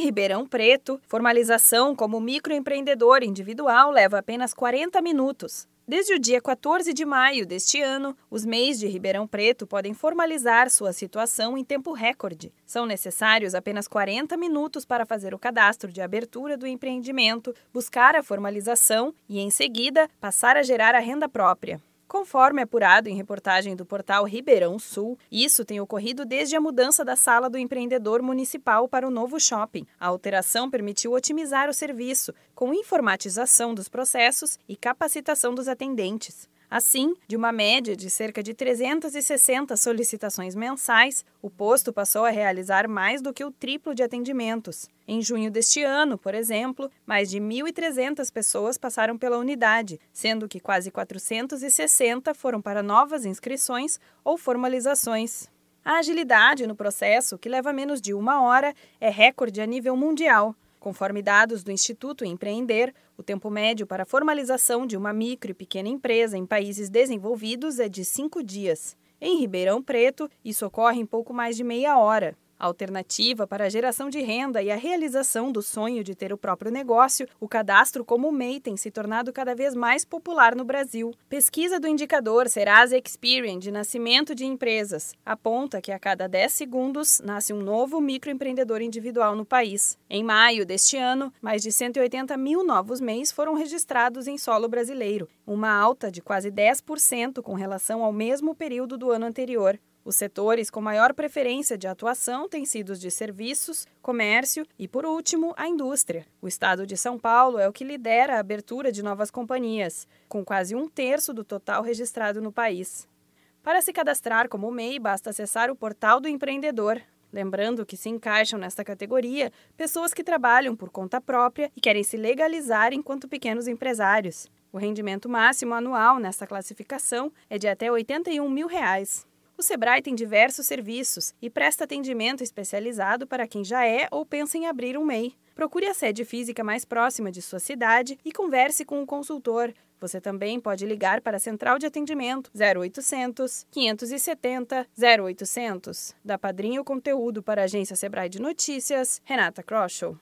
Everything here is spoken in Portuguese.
Em Ribeirão Preto, formalização como microempreendedor individual leva apenas 40 minutos. Desde o dia 14 de maio deste ano, os MEIs de Ribeirão Preto podem formalizar sua situação em tempo recorde. São necessários apenas 40 minutos para fazer o cadastro de abertura do empreendimento, buscar a formalização e, em seguida, passar a gerar a renda própria. Conforme apurado em reportagem do portal Ribeirão Sul, isso tem ocorrido desde a mudança da sala do empreendedor municipal para o novo shopping. A alteração permitiu otimizar o serviço, com informatização dos processos e capacitação dos atendentes. Assim, de uma média de cerca de 360 solicitações mensais, o posto passou a realizar mais do que o triplo de atendimentos. Em junho deste ano, por exemplo, mais de 1.300 pessoas passaram pela unidade, sendo que quase 460 foram para novas inscrições ou formalizações. A agilidade no processo, que leva menos de uma hora, é recorde a nível mundial. Conforme dados do Instituto Empreender, o tempo médio para a formalização de uma micro e pequena empresa em países desenvolvidos é de cinco dias. Em Ribeirão Preto, isso ocorre em pouco mais de meia hora. Alternativa para a geração de renda e a realização do sonho de ter o próprio negócio, o cadastro como MEI tem se tornado cada vez mais popular no Brasil. Pesquisa do indicador Serasa Experian de nascimento de empresas aponta que a cada 10 segundos nasce um novo microempreendedor individual no país. Em maio deste ano, mais de 180 mil novos MEIs foram registrados em solo brasileiro, uma alta de quase 10% com relação ao mesmo período do ano anterior. Os setores com maior preferência de atuação têm sido os de serviços, comércio e, por último, a indústria. O estado de São Paulo é o que lidera a abertura de novas companhias, com quase um terço do total registrado no país. Para se cadastrar como MEI, basta acessar o portal do empreendedor. Lembrando que se encaixam nesta categoria pessoas que trabalham por conta própria e querem se legalizar enquanto pequenos empresários. O rendimento máximo anual nesta classificação é de até 81 mil reais. O Sebrae tem diversos serviços e presta atendimento especializado para quem já é ou pensa em abrir um MEI. Procure a sede física mais próxima de sua cidade e converse com o consultor. Você também pode ligar para a central de atendimento 0800 570 0800. Da Padrinho Conteúdo para a agência Sebrae de Notícias, Renata Kroschel.